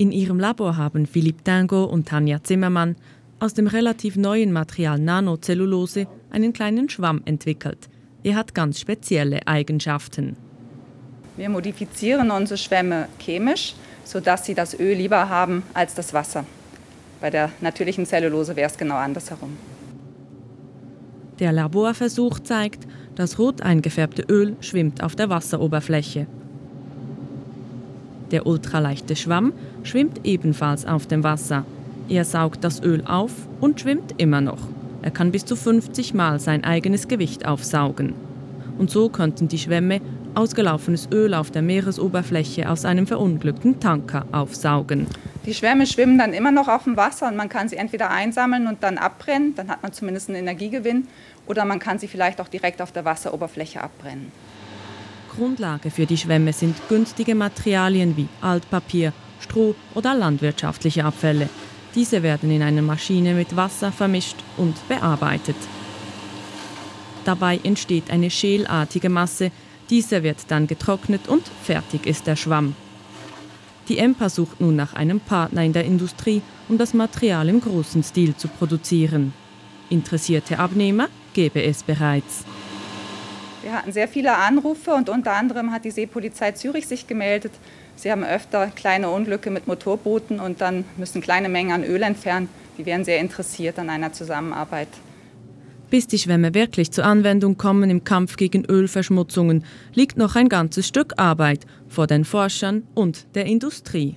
In ihrem Labor haben Philipp Tango und Tanja Zimmermann aus dem relativ neuen Material Nanocellulose einen kleinen Schwamm entwickelt. Er hat ganz spezielle Eigenschaften. Wir modifizieren unsere Schwämme chemisch, sodass sie das Öl lieber haben als das Wasser. Bei der natürlichen Zellulose wäre es genau andersherum. Der Laborversuch zeigt, das rot eingefärbte Öl schwimmt auf der Wasseroberfläche. Der ultraleichte Schwamm schwimmt ebenfalls auf dem Wasser. Er saugt das Öl auf und schwimmt immer noch. Er kann bis zu 50 Mal sein eigenes Gewicht aufsaugen. Und so könnten die Schwämme ausgelaufenes Öl auf der Meeresoberfläche aus einem verunglückten Tanker aufsaugen. Die Schwämme schwimmen dann immer noch auf dem Wasser und man kann sie entweder einsammeln und dann abbrennen, dann hat man zumindest einen Energiegewinn, oder man kann sie vielleicht auch direkt auf der Wasseroberfläche abbrennen. Grundlage für die Schwämme sind günstige Materialien wie Altpapier, Stroh oder landwirtschaftliche Abfälle. Diese werden in einer Maschine mit Wasser vermischt und bearbeitet. Dabei entsteht eine schelartige Masse, diese wird dann getrocknet und fertig ist der Schwamm. Die EMPA sucht nun nach einem Partner in der Industrie, um das Material im großen Stil zu produzieren. Interessierte Abnehmer gäbe es bereits. Wir hatten sehr viele Anrufe und unter anderem hat die Seepolizei Zürich sich gemeldet. Sie haben öfter kleine Unglücke mit Motorbooten und dann müssen kleine Mengen an Öl entfernen. Die wären sehr interessiert an einer Zusammenarbeit. Bis die Schwämme wirklich zur Anwendung kommen im Kampf gegen Ölverschmutzungen, liegt noch ein ganzes Stück Arbeit vor den Forschern und der Industrie.